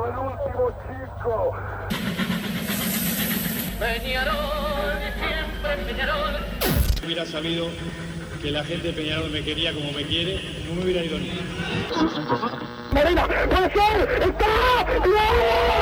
del último chico. Peñarol, siempre Peñarol. hubiera sabido que la gente de Peñarol me quería como me quiere, no me hubiera ido ni. Marina, puede ser, está, No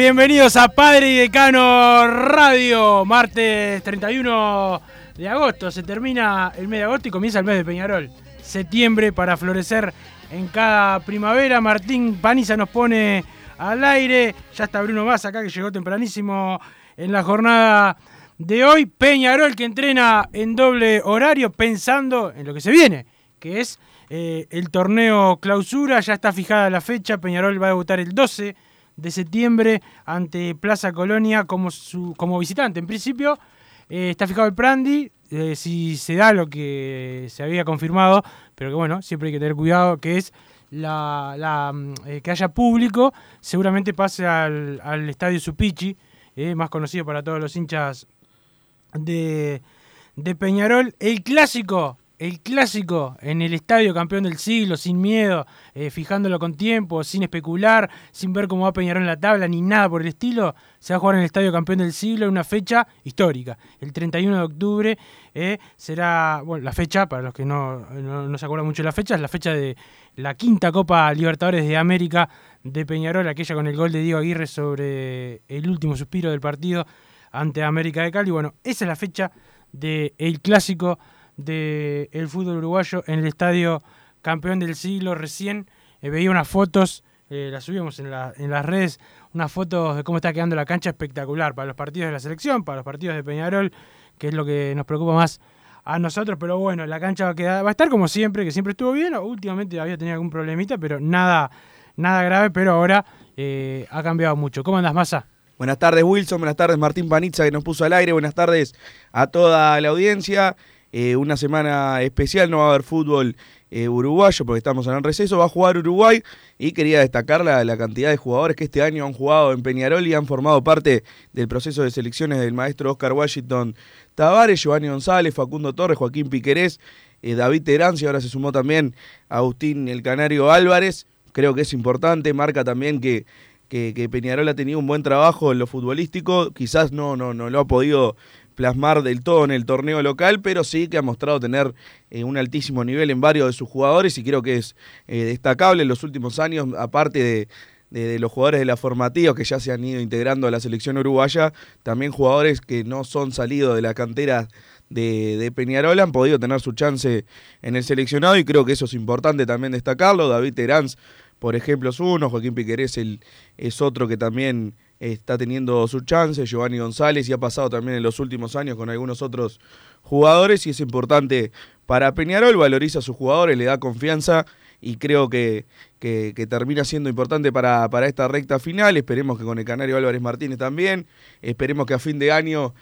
Bienvenidos a Padre y Decano Radio. Martes 31 de agosto, se termina el mes de agosto y comienza el mes de Peñarol. Septiembre para florecer en cada primavera. Martín Paniza nos pone al aire. Ya está Bruno Más acá que llegó tempranísimo en la jornada de hoy. Peñarol que entrena en doble horario pensando en lo que se viene, que es eh, el torneo clausura. Ya está fijada la fecha. Peñarol va a debutar el 12 de septiembre ante Plaza Colonia como, su, como visitante. En principio eh, está fijado el Prandi, eh, si se da lo que se había confirmado, pero que bueno, siempre hay que tener cuidado, que es la, la, mm, eh, que haya público, seguramente pase al, al Estadio Supichi, más conocido para todos los hinchas de, de Peñarol. El clásico, el clásico en el estadio campeón del siglo, sin miedo, eh, fijándolo con tiempo, sin especular, sin ver cómo va Peñarol en la tabla, ni nada por el estilo, se va a jugar en el estadio campeón del siglo en una fecha histórica. El 31 de octubre eh, será, bueno, la fecha, para los que no, no, se acuerdan mucho de la fecha, es la fecha de la quinta Copa Libertadores de América de Peñarol, aquella con el gol de Diego Aguirre sobre el último suspiro del partido ante América de Cali. Bueno, esa es la fecha del clásico del fútbol uruguayo en el estadio campeón del siglo. Recién eh, veía unas fotos, eh, las subimos en, la- en las redes, unas fotos de cómo está quedando la cancha espectacular para los partidos de la selección, para los partidos de Peñarol, que es lo que nos preocupa más a nosotros, pero bueno, la cancha va a estar como siempre, que siempre estuvo bien, últimamente había tenido algún problemita, pero nada, nada grave, pero ahora eh, ha cambiado mucho. ¿Cómo andas, Massa? Buenas tardes Wilson, buenas tardes Martín Panizza que nos puso al aire, buenas tardes a toda la audiencia. Eh, una semana especial, no va a haber fútbol eh, uruguayo porque estamos en el receso, va a jugar Uruguay y quería destacar la, la cantidad de jugadores que este año han jugado en Peñarol y han formado parte del proceso de selecciones del maestro Oscar Washington Tavares, Giovanni González, Facundo Torres, Joaquín Piquerés, eh, David Terán, y ahora se sumó también Agustín el Canario Álvarez, creo que es importante, marca también que que, que Peñarol ha tenido un buen trabajo en lo futbolístico, quizás no, no, no lo ha podido plasmar del todo en el torneo local, pero sí que ha mostrado tener eh, un altísimo nivel en varios de sus jugadores y creo que es eh, destacable en los últimos años, aparte de, los jugadores de la formativa que ya se han ido integrando a la selección uruguaya, también jugadores que no son salidos de la cantera de, de Peñarol han podido tener su chance en el seleccionado y creo que eso es importante también destacarlo. David Terán, por ejemplo, es uno, Joaquín Piquerés el, es otro que también está teniendo su chance, Giovanni González y ha pasado también en los últimos años con algunos otros jugadores y es importante para Peñarol, valoriza a sus jugadores, le da confianza y creo que, que, termina siendo importante para, para esta recta final. Esperemos que con el Canario Álvarez Martínez también, esperemos que a fin de año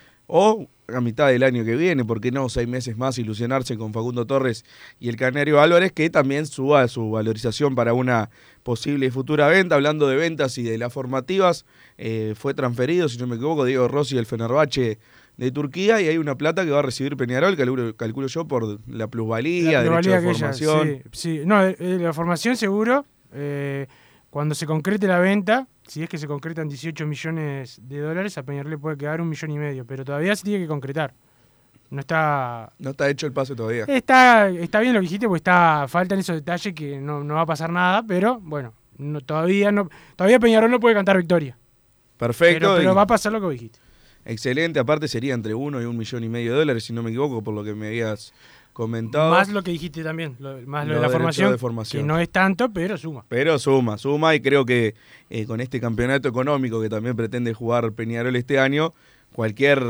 a mitad del año que viene, porque no, seis meses más, ilusionarse con Facundo Torres y el Canario Álvarez, que también suba su valorización para una posible y futura venta. Hablando de ventas y de las formativas, eh, fue transferido, si no me equivoco, Diego Rossi del Fenerbahce de Turquía y hay una plata que va a recibir Peñarol, calculo, calculo yo, por la plusvalía, La derecho de ella- formación. sí, sí. No, eh, eh, la formación seguro. eh, cuando se concrete la venta, si es que se concretan 18 millones de dólares, a Peñarol le puede quedar un millón y medio, pero todavía se tiene que concretar. No está. No está hecho el pase todavía. Está, está bien lo que dijiste, porque está, faltan esos detalles que no, no va a pasar nada, pero bueno, no, todavía no, todavía Peñarol no puede cantar victoria. Perfecto. Pero, va a pasar lo que dijiste. Excelente, aparte sería entre uno y un millón y medio de dólares, si no me equivoco, por lo que me habías comentado. Más lo que dijiste también, lo- más lo, Lo de la formación, de formación. que no es tanto, pero suma. Pero suma, suma y creo que eh, con este campeonato económico que también pretende jugar Peñarol este año, cualquier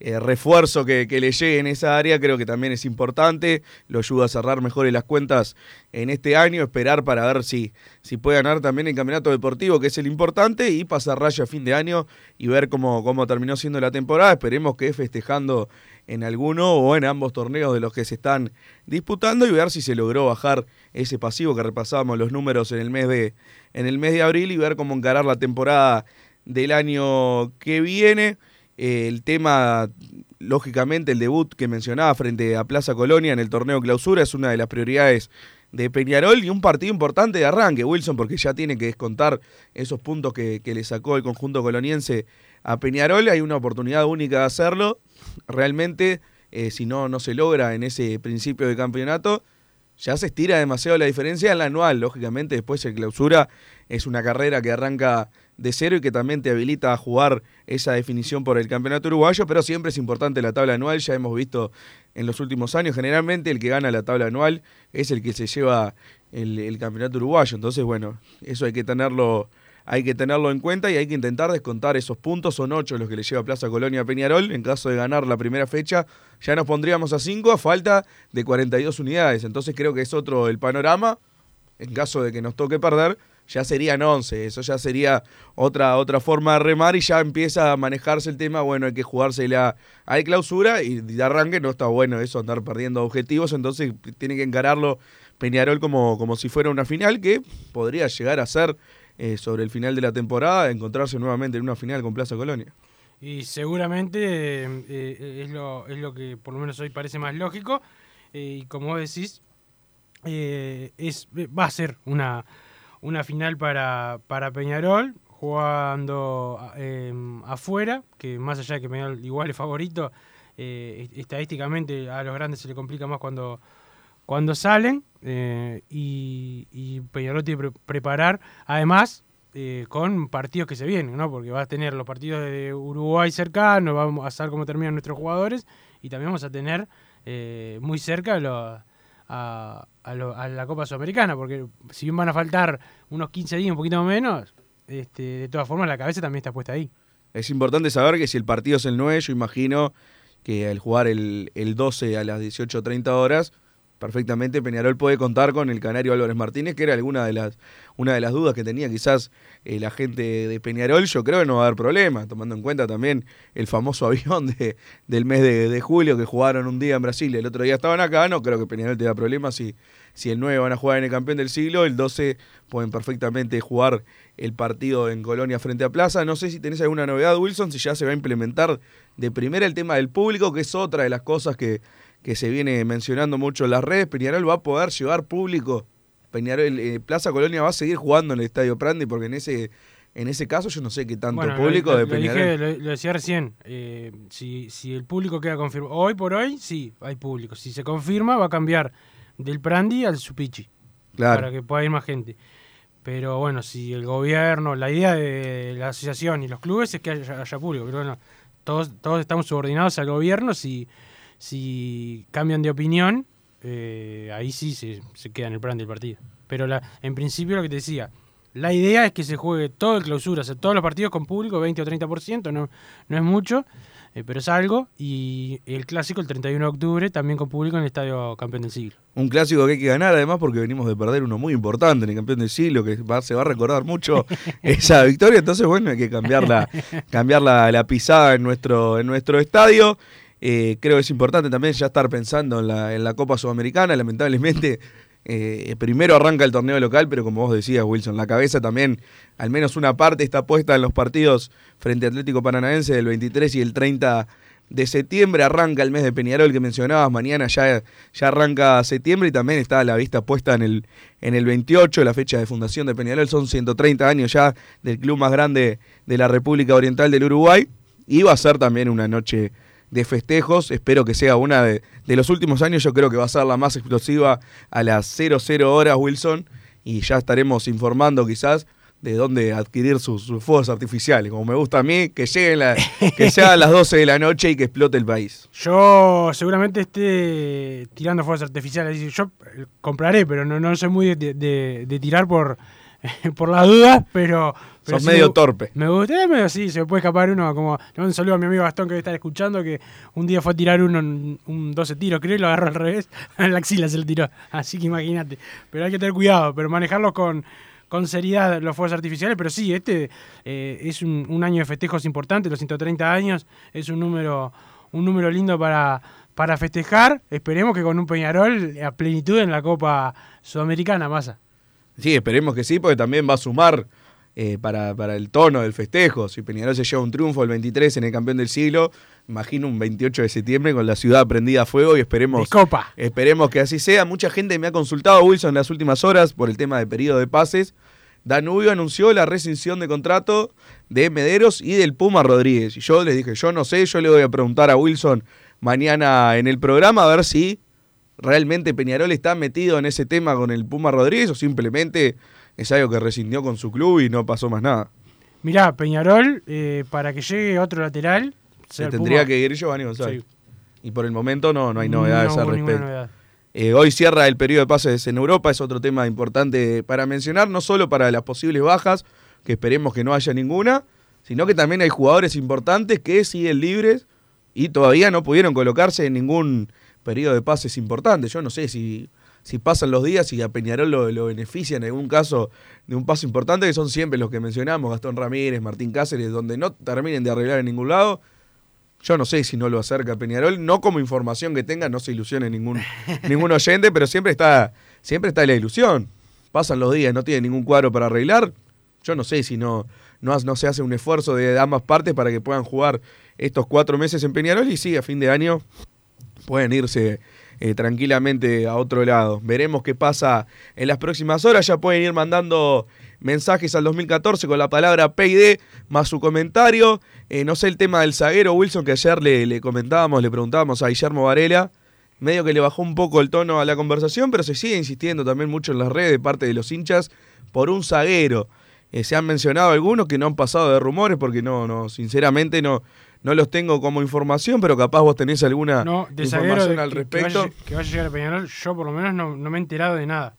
eh, refuerzo que, le llegue en esa área creo que también es importante, lo ayuda a cerrar mejor las cuentas en este año, esperar para ver si, si puede ganar también el campeonato deportivo, que es el importante, y pasar raya a fin de año y ver cómo, cómo terminó siendo la temporada. Esperemos que festejando en alguno o en ambos torneos de los que se están disputando y ver si se logró bajar ese pasivo que repasábamos los números en el mes de, en el mes de abril y ver cómo encarar la temporada del año que viene. Eh, el tema, lógicamente, el debut que mencionaba frente a Plaza Colonia en el torneo clausura es una de las prioridades de Peñarol y un partido importante de arranque, Wilson, porque ya tiene que descontar esos puntos que, que le sacó el conjunto coloniense a Peñarol. Hay una oportunidad única de hacerlo. Realmente, eh, si no, no se logra en ese principio de campeonato, ya se estira demasiado la diferencia en la anual. Lógicamente, después el clausura es una carrera que arranca de cero y que también te habilita a jugar esa definición por el campeonato uruguayo, pero siempre es importante la tabla anual, ya hemos visto en los últimos años, generalmente el que gana la tabla anual es el que se lleva el, campeonato uruguayo, entonces bueno, eso hay que tenerlo hay que tenerlo en cuenta y hay que intentar descontar esos puntos. Son ocho los que le lleva Plaza Colonia a Peñarol. En caso de ganar la primera fecha, ya nos pondríamos a cinco a falta de 42 unidades. Entonces creo que es otro el panorama. En caso de que nos toque perder, ya serían 11. Eso ya sería otra, otra forma de remar y ya empieza a manejarse el tema. Bueno, hay que jugársela hay clausura y de arranque no está bueno eso, andar perdiendo objetivos. Entonces tiene que encararlo Peñarol como, como si fuera una final que podría llegar a ser eh, sobre el final de la temporada, encontrarse nuevamente en una final con Plaza Colonia. Y seguramente eh, es, lo, es lo que por lo menos hoy parece más lógico. Eh, y como vos decís, es, va a ser una, una final para, para Peñarol, jugando eh, afuera, que más allá de que Peñarol igual es favorito, eh, estadísticamente a los grandes se le complica más cuando, cuando salen. eh, y, Peñarol tiene que pre- preparar, además, eh, con partidos que se vienen, ¿no? Porque va a tener los partidos de Uruguay cercanos, vamos a saber cómo terminan nuestros jugadores y también vamos a tener muy cerca lo- a, a la Copa Sudamericana, porque si bien van a faltar unos 15 días, un poquito menos, este, de todas formas la cabeza también está puesta ahí. Es importante saber que si el partido es el 9, yo imagino que al jugar el, el 12 a las 18.30 horas, perfectamente Peñarol puede contar con el Canario Álvarez Martínez, que era alguna de las, una de las dudas que tenía quizás eh, la gente de Peñarol. Yo creo que no va a haber problema, tomando en cuenta también el famoso avión de, del mes de, julio que jugaron un día en Brasil y el otro día estaban acá. No creo que Peñarol tenga problemas si, si el 9 van a jugar en el campeón del siglo, el 12 pueden perfectamente jugar el partido en Colonia frente a Plaza. No sé si tenés alguna novedad, Wilson, si ya se va a implementar de primera el tema del público, que es otra de las cosas que, que se viene mencionando mucho en las redes. Peñarol va a poder llevar público. Peñarol, eh, Plaza Colonia va a seguir jugando en el Estadio Prandi, porque en ese, en ese caso yo no sé qué tanto Bueno, público lo, de lo Peñarol. dije, lo, lo decía recién, eh, si, si el público queda confirmado, hoy por hoy sí, hay público. Si se confirma, va a cambiar del Prandi al Supichi, Claro. para que pueda ir más gente. Pero bueno, si el gobierno, la idea de la asociación y los clubes es que haya, haya público, pero bueno, todos, todos estamos subordinados al gobierno, si, si cambian de opinión, eh, ahí sí se, se queda en el Prandi el partido. Pero la, en principio lo que te decía, la idea es que se juegue todo el clausura, o sea, todos los partidos con público, 20 o 30%, no, no es mucho, eh, pero es algo. Y el clásico, el 31 de octubre, también con público en el Estadio Campeón del Siglo. Un clásico que hay que ganar, además, porque venimos de perder uno muy importante en el campeón del siglo, que va- se va a recordar mucho esa victoria. Entonces, bueno, hay que cambiar la, cambiar la, la pisada en nuestro, en nuestro estadio. Eh, creo que es importante también ya estar pensando en la, en la Copa Sudamericana. Lamentablemente, eh, primero arranca el torneo local, pero como vos decías, Wilson, la cabeza también, al menos una parte está puesta en los partidos frente a Atlético Paranaense del 23 y el 30 de septiembre arranca el mes de Peñarol que mencionabas, mañana ya, ya arranca septiembre y también está la vista puesta en el, en el 28, la fecha de fundación de Peñarol, son 130 años ya del club más grande de la República Oriental del Uruguay y va a ser también una noche de festejos, espero que sea una de, de los últimos años, yo creo que va a ser la más explosiva a las 00 horas Wilson y ya estaremos informando quizás de dónde adquirir sus, sus fuegos artificiales. Como me gusta a mí, que lleguen la, que sean las 12 de la noche y que explote el país. Yo seguramente esté tirando fuegos artificiales. Yo eh, compraré, pero no, no soy muy de, de- de tirar por, por las dudas, pero... pero Sos sí medio me- torpe. Me gusta, medio sí, se me puede escapar uno. Como, le mando un saludo a mi amigo Gastón que debe estar escuchando, que un día fue a tirar uno, en un 12 tiros, creo, y lo agarró al revés. En la axila se lo tiró. Así que imagínate. Pero hay que tener cuidado, pero manejarlos con, con seriedad los fuegos artificiales. Pero sí, este eh, es un, un año de festejos importante, los 130 años. Es un número, un número lindo para, para festejar. Esperemos que con un Peñarol a plenitud en la Copa Sudamericana, Massa. Sí, esperemos que sí, porque también va a sumar eh, para, para el tono del festejo. Si Peñarol se lleva un triunfo el 23 en el campeón del siglo, imagino un 28 de septiembre con la ciudad prendida a fuego y esperemos, De Copa. esperemos que así sea. Mucha gente me ha consultado, Wilson, en las últimas horas por el tema de periodo de pases. Danubio anunció la rescisión de contrato de Mederos y del Puma Rodríguez. Y yo les dije, yo no sé, yo le voy a preguntar a Wilson mañana en el programa a ver si realmente Peñarol está metido en ese tema con el Puma Rodríguez o simplemente es algo que rescindió con su club y no pasó más nada. Mirá, Peñarol, eh, para que llegue otro lateral, Se tendría Puma, que ir Giovanni González. Sí. Y por el momento no, no hay novedades no al respecto. novedad. Eh, hoy cierra el periodo de pases en Europa, es otro tema importante para mencionar, no solo para las posibles bajas, que esperemos que no haya ninguna, sino que también hay jugadores importantes que siguen libres y todavía no pudieron colocarse en ningún periodo de pases importante. Yo no sé si, si pasan los días y a Peñarol lo, lo beneficia en algún caso de un paso importante, que son siempre los que mencionamos, Gastón Ramírez, Martín Cáceres, donde no terminen de arreglar en ningún lado. Yo no sé si no lo acerca Peñarol, no como información que tenga, no se ilusione ningún, ningún oyente, pero siempre está, siempre está la ilusión. Pasan los días, no tiene ningún cuadro para arreglar. Yo no sé si no, no, no se hace un esfuerzo de ambas partes para que puedan jugar estos cuatro meses en Peñarol y sí, a fin de año pueden irse eh, tranquilamente a otro lado. Veremos qué pasa en las próximas horas. Ya pueden ir mandando mensajes al 2014 con la palabra PID más su comentario. Eh, no sé el tema del zaguero Wilson que ayer le, le comentábamos, le preguntábamos a Guillermo Varela. Medio que le bajó un poco el tono a la conversación, pero se sigue insistiendo también mucho en las redes de parte de los hinchas por un zaguero. Eh, se han mencionado algunos que no han pasado de rumores porque no, no, sinceramente no, no los tengo como información, pero capaz vos tenés alguna No, de zaguero información de- al que- que respecto. vaya, que vaya a llegar a Peñarol, yo por lo menos no, no me he enterado de nada.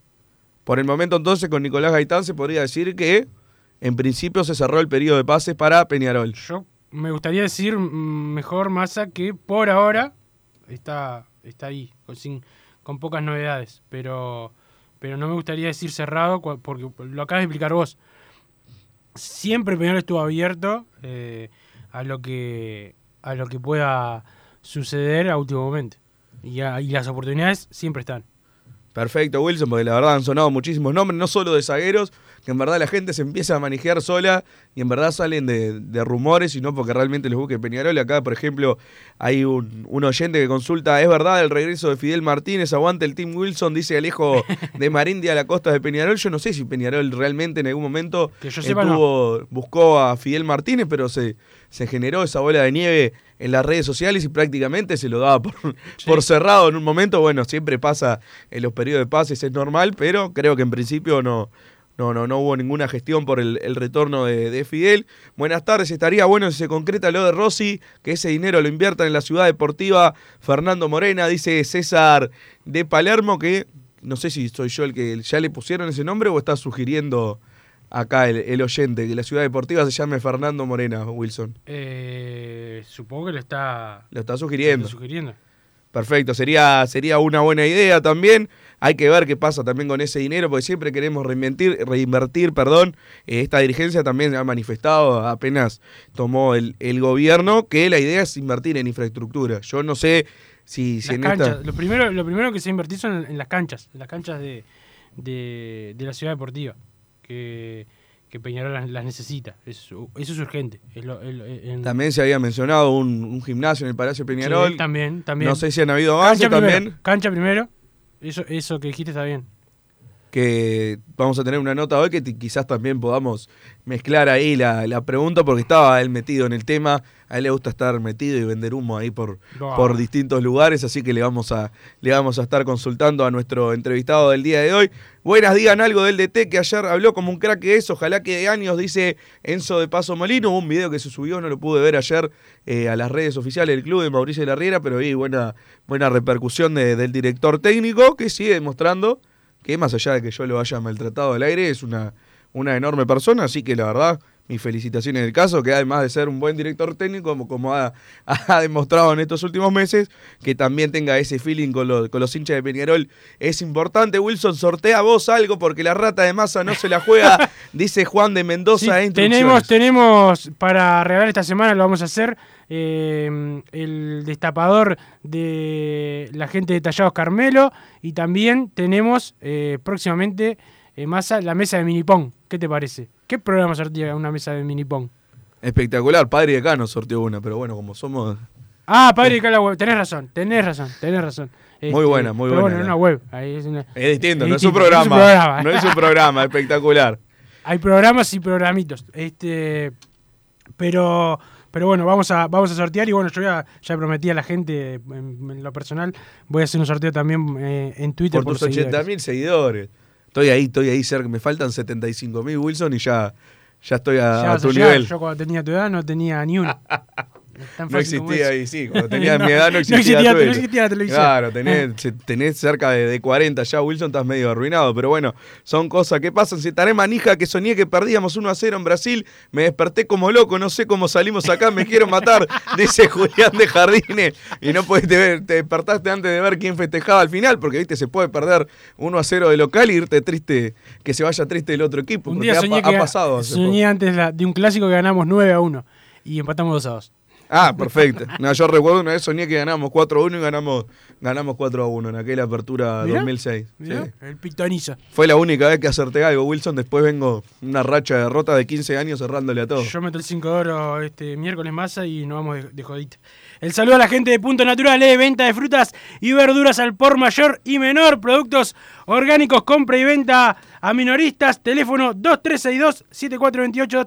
Por el momento entonces con Nicolás Gaitán se podría decir que en principio se cerró el periodo de pases para Peñarol. Yo me gustaría decir mm, mejor Massa que por ahora está, está ahí, con, sin- con pocas novedades, pero, pero no me gustaría decir cerrado porque lo acabas de explicar vos. Siempre Peñarol estuvo abierto eh, a lo que a lo que pueda suceder a último momento. Y, a- y las oportunidades siempre están. Perfecto, Wilson, porque la verdad han sonado muchísimos nombres, no solo de zagueros, que en verdad la gente se empieza a manejar sola y en verdad salen de, de rumores, sino porque realmente les busque Peñarol. Acá, por ejemplo, hay un, un oyente que consulta, ¿es verdad el regreso de Fidel Martínez? Aguante el Team Wilson, dice Alejo de Marindia a la costa de Peñarol. Yo no sé si Peñarol realmente en algún momento Que yo sepa, estuvo- buscó a Fidel Martínez, pero se, se generó esa bola de nieve en las redes sociales y prácticamente se lo daba por, por cerrado en un momento. Bueno, siempre pasa en los periodos de pases, es normal, pero creo que en principio no, no, no, no hubo ninguna gestión por el, el retorno de, de Fidel. Buenas tardes, estaría bueno si se concreta lo de Rossi, que ese dinero lo inviertan en la ciudad deportiva Fernando Morena, dice César de Palermo, que no sé si soy yo el que ya le pusieron ese nombre o está sugiriendo acá el, el oyente que la ciudad deportiva se llame Fernando Morena, Wilson. Eh, supongo que lo está, Lo está lo sugiriendo. está sugiriendo. Perfecto, sería, sería una buena idea también. Hay que ver qué pasa también con ese dinero, porque siempre queremos reinvertir, reinvertir perdón. Eh, esta dirigencia también ha manifestado, apenas tomó el, el gobierno, que la idea es invertir en infraestructura. Yo no sé si, si Las en canchas. esta... Lo, primero, lo primero que se invertir son en, en las canchas, en las canchas de, de, de la ciudad deportiva. Que, que Peñarol las, las necesita. Eso, eso es urgente. Es lo- en- También se había mencionado un, un gimnasio en el Palacio Peñarol. Sí, también, también. No sé si han habido primero. también. Cancha primero. Eso, eso que dijiste está bien. Que vamos a tener una nota hoy que quizás también podamos mezclar ahí la, la pregunta porque estaba él metido en el tema, a él le gusta estar metido y vender humo ahí por, No. por distintos lugares, así que le vamos, a, le vamos a estar consultando a nuestro entrevistado del día de hoy. Buenas, digan algo del DT que ayer habló como un crack que es, ojalá que de años, dice Enzo de Paso Molino, un video que se subió, no lo pude ver ayer eh, a las redes oficiales del club de Mauricio de la Riera, pero vi buena, buena repercusión de- del director técnico que sigue demostrando que más allá de que yo lo haya maltratado al aire, es una, una enorme persona, así que la verdad, mis felicitaciones en el caso, que además de ser un buen director técnico, como, como ha, ha demostrado en estos últimos meses, que también tenga ese feeling con, los- con los hinchas de Peñarol, es importante. Wilson, sortea vos algo, porque la rata de masa no se la juega, dice Juan de Mendoza. Sí, tenemos, tenemos para regalar esta semana, lo vamos a hacer, eh, el destapador de la gente de Tallados Carmelo y también tenemos eh, próximamente eh, masa la mesa de minipong. ¿Qué te parece? ¿Qué programa sortea una mesa de minipong? Espectacular, padre de acá nos sorteó una, pero bueno, como somos... Ah, padre de Web, tenés razón, tenés razón, tenés razón. Muy buena, muy pero buena bueno, una web. ahí es, una- Es distinto, es no es un distinto, programa. programa. No es un programa, espectacular. Hay programas y programitos. Este, pero, pero bueno, vamos a, vamos a sortear y bueno, yo ya, ya prometí a la gente en, en lo personal, voy a hacer un sorteo también eh, en Twitter. por tus seguidores. 80 mil seguidores. Estoy ahí, estoy ahí cerca. Me faltan 75 mil Wilson y ya, ya estoy a, Ya a tu a nivel. Yo cuando tenía tu edad no tenía ni uno. Tan No existía ahí, sí. Cuando tenías No, mi edad no no existía, existía- Twitch. no existía la televisión. Claro, tenés, se- tenés cerca de, de 40 ya, Wilson, estás medio arruinado. Pero bueno, son cosas que pasan. Si estaré manija que soñé que perdíamos 1 a 0 en Brasil, me desperté como loco, no sé cómo salimos acá, me quiero matar, dice Julián de Jardines. Y no pudiste ver, te despertaste antes de ver quién festejaba al final, porque viste, se puede perder 1 a 0 de local y irte triste, que se vaya triste el otro equipo. Un día ha, soñé, ha que, pasado. hace soñé antes la- de un clásico que ganamos 9 a 1 y empatamos 2 a 2. Ah, perfecto. No, yo recuerdo una vez soñé que ganamos 4 a 1 y ganamos, ganamos 4 a 1 en aquella apertura Mirá, 2006. Mirá, Sí. El pitonizo. Fue la única vez que acerté algo, Wilson. Después vengo una racha de derrota de 15 años cerrándole a todo. Yo meto el 5 de oro este miércoles masa y nos vamos de, de jodita. El saludo a la gente de Punto Natural, eh, venta de frutas y verduras al por mayor y menor, productos orgánicos, compra y venta a minoristas, teléfono 2362-7428,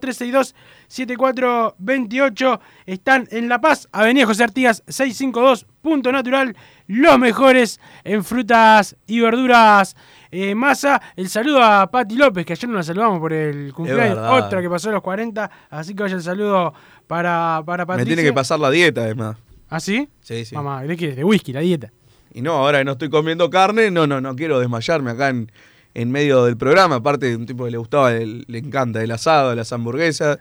2362-7428, están en La Paz, Avenida José Artigas 652, Punto Natural, los mejores en frutas y verduras. Eh, masa, el saludo a Pati López, que ayer no la saludamos por el cumpleaños, otra que pasó a los 40, así que vaya el saludo para, para Me Patricia. tiene que pasar la dieta, además. ¿Ah, sí? Sí, sí. Mamá, ¿de qué? De whisky, la dieta. Y no, ahora que no estoy comiendo carne, no, no, no quiero desmayarme acá en, en medio del programa. Aparte de un tipo que le gustaba, el- le encanta el asado, las hamburguesas.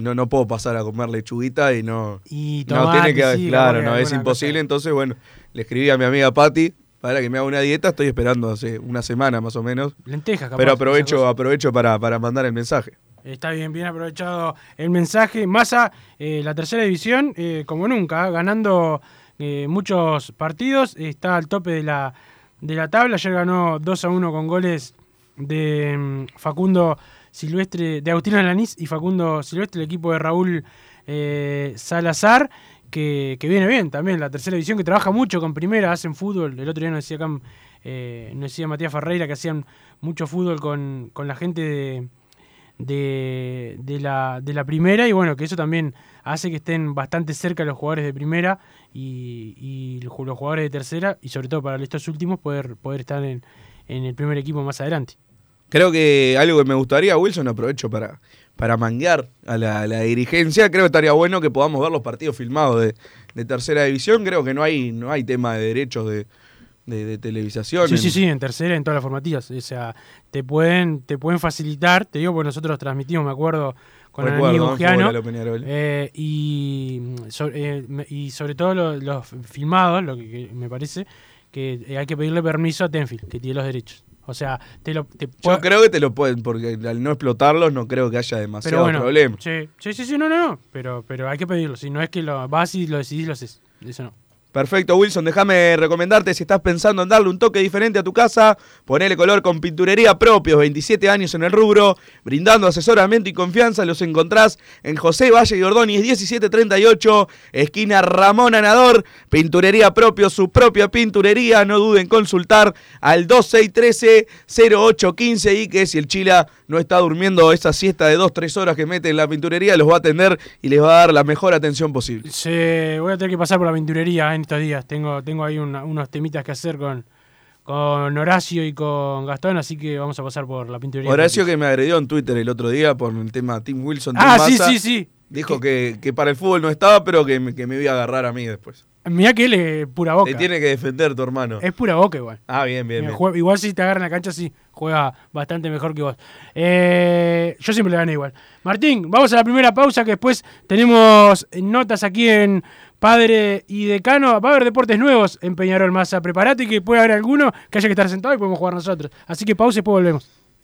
No, no puedo pasar a comer lechuguita y no. Y No, tiene que, sí, claro, no, es imposible. cosa. Entonces, bueno, le escribí a mi amiga Patti para que me haga una dieta. Estoy esperando hace una semana más o menos. Lentejas, capaz. Pero aprovecho, aprovecho para, para mandar el mensaje. Está bien, bien aprovechado el mensaje. Massa, eh, la tercera división, eh, como nunca, ganando eh, muchos partidos, está al tope de la, de la tabla. Ayer ganó 2 a 1 con goles de mm, Facundo Silvestre, de Agustín Alanís y Facundo Silvestre, el equipo de Raúl eh, Salazar, que, viene bien también. La tercera división que trabaja mucho con primera, hacen fútbol. El otro día nos decía, eh, Matías Ferreira que hacían mucho fútbol con, con la gente de de, la, de la primera y bueno, que eso también hace que estén bastante cerca los jugadores de primera y, y los jugadores de tercera y sobre todo para estos últimos poder, poder estar en, en el primer equipo más adelante. Creo que algo que me gustaría, Wilson, aprovecho para, para manguear a la, la dirigencia. Creo que estaría bueno que podamos ver los partidos filmados de, de tercera división. Creo que no hay, no hay tema de derechos de, de, de televisación. Sí, en- sí, sí, en tercera, en todas las formativas. O sea, te pueden, te pueden facilitar, te digo, porque nosotros transmitimos, me acuerdo, con Recuerdo, Ananí ¿no? Bugiano, Fútbol a lo Peñarol. eh, y, mm, so- eh, y sobre todo lo- los filmados, lo que, que me parece, que eh, hay que pedirle permiso a Tenfield, que tiene los derechos. O sea, te lo... Te Yo creo que te lo pueden, porque al no explotarlos no creo que haya demasiado pero bueno, problema. Sí, sí, sí, sí, no, no, no, pero, pero hay que pedirlo. Si no es que lo vas y lo decidís, lo haces. Eso no. Perfecto, Wilson. Déjame recomendarte si estás pensando en darle un toque diferente a tu casa, ponele color con pinturería propios, 27 años en el rubro, brindando asesoramiento y confianza. Los encontrás en José Valle y Ordóñez 1738, esquina Ramón Anador. Pinturería propio, su propia pinturería. No duden en consultar al 2613-0815 y que si el Chila no está durmiendo esa siesta de 2-3 horas que mete en la pinturería, los va a atender y les va a dar la mejor atención posible. Sí, voy a tener que pasar por la pinturería en estos días. Tengo, tengo ahí una- unos temitas que hacer con, con Horacio y con Gastón, así que vamos a pasar por la pinturería. Horacio que me agredió en Twitter el otro día por el tema Tim Wilson. Tim Ah, sí, Massa, sí, sí. Dijo que, que para el fútbol no estaba, pero que me, que me iba a agarrar a mí después. Mirá que él es pura boca. Te tiene que defender tu hermano. Es pura boca igual. Ah, bien, bien, Mira, bien. igual si te agarra en la cancha, sí, juega bastante mejor que vos. Eh, yo siempre le gané igual. Martín, vamos a la primera pausa que después tenemos notas aquí en Padre y Decano. Va a haber deportes nuevos en Peñarol Massa. Prepárate que puede haber alguno que haya que estar sentado y podemos jugar nosotros. Así que pausa y después volvemos.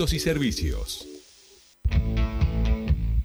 y servicios.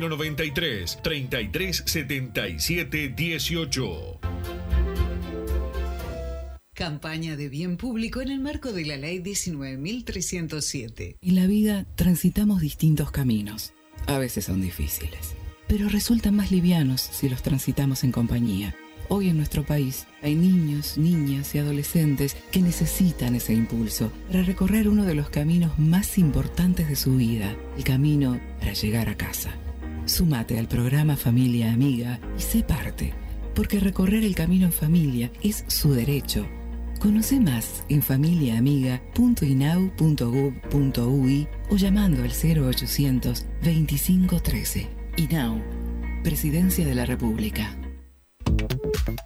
093 3377 18. Campaña de bien público en el marco de la Ley 19.307. En la vida transitamos distintos caminos. A veces son difíciles, pero resultan más livianos si los transitamos en compañía. Hoy en nuestro país hay niños, niñas y adolescentes que necesitan ese impulso para recorrer uno de los caminos más importantes de su vida, el camino para llegar a casa. Súmate al programa Familia Amiga y sé parte, porque recorrer el camino en familia es su derecho. Conoce más en familiaamiga.inau.gov.ui o llamando al 0800 2513. INAU, Presidencia de la República.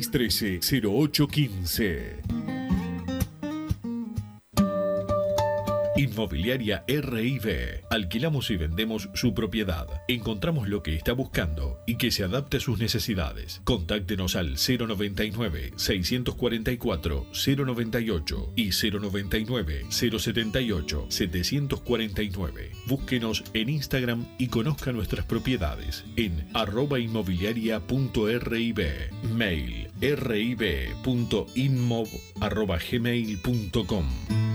0613-0815. Inmobiliaria RIB. Alquilamos y vendemos su propiedad. Encontramos lo que está buscando y que se adapte a sus necesidades. Contáctenos al 099-644-098 y 099-078-749. Búsquenos en Instagram y conozca nuestras propiedades en arroba inmobiliaria.rib. Mail rib.inmov.gmail.com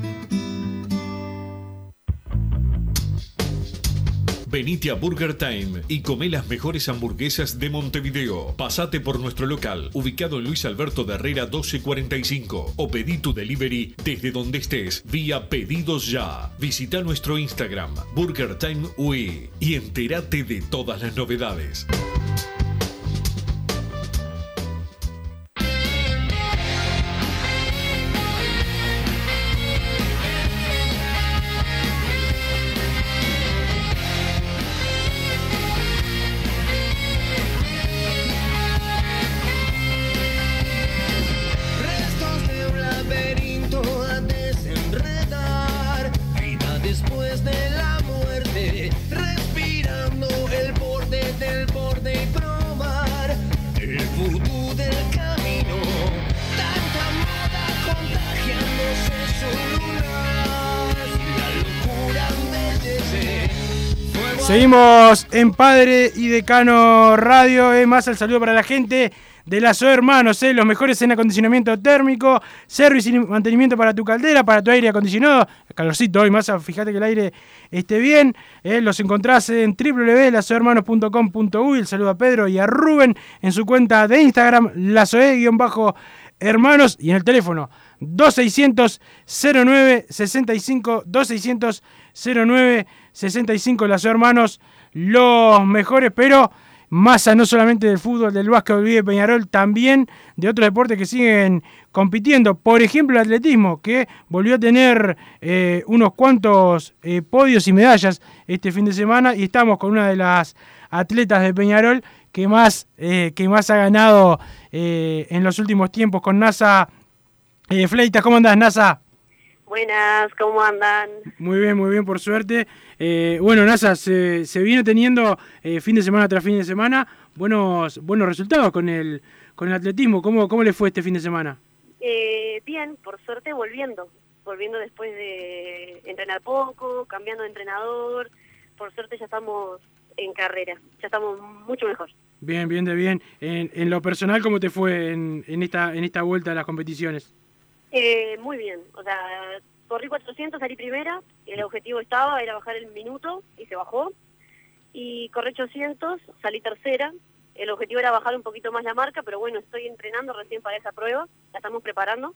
Venite a Burger Time y come las mejores hamburguesas de Montevideo. Pasate por nuestro local, ubicado en Luis Alberto de Herrera 1245, o pedí tu delivery desde donde estés, vía Pedidos Ya. Visita nuestro Instagram, Burger Time UI, y entérate de todas las novedades. En Padre y Decano Radio. Es más el saludo para la gente de las Hermanos, eh, los mejores en acondicionamiento térmico, servicio y mantenimiento para tu caldera, para tu aire acondicionado. Calorcito hoy, más fíjate que el aire esté bien. eh, los encontrás en www.lasohermanos.com.uy. El saludo a Pedro y a Rubén en su cuenta de Instagram, lasoe-hermanos y en el teléfono 2600 09 65 2600 0965 Las Hermanos, los mejores, pero masa no solamente del fútbol, del básquet, vive Peñarol, también de otros deportes que siguen compitiendo. Por ejemplo, el atletismo, que volvió a tener eh, unos cuantos eh, podios y medallas este fin de semana y estamos con una de las atletas de Peñarol que más, eh, que más ha ganado en los últimos tiempos con NASA Fleitas. ¿Cómo andás, NASA? Buenas, ¿cómo andan? Muy bien, muy bien, por suerte. Eh, bueno, NASA, se, se viene teniendo eh, fin de semana tras fin de semana buenos buenos resultados con el con el atletismo. ¿Cómo, cómo le fue este fin de semana? Eh, bien, por suerte volviendo. Volviendo después de entrenar poco, cambiando de entrenador. Por suerte ya estamos en carrera, ya estamos mucho mejor. Bien, bien, de bien. En, en lo personal, ¿cómo te fue en, en, esta, en esta vuelta a las competiciones? Eh, muy bien, o sea, corrí 400, salí primera, el objetivo estaba, era bajar el minuto y se bajó. Y corrí 800, salí tercera, el objetivo era bajar un poquito más la marca, pero bueno, estoy entrenando recién para esa prueba, la estamos preparando.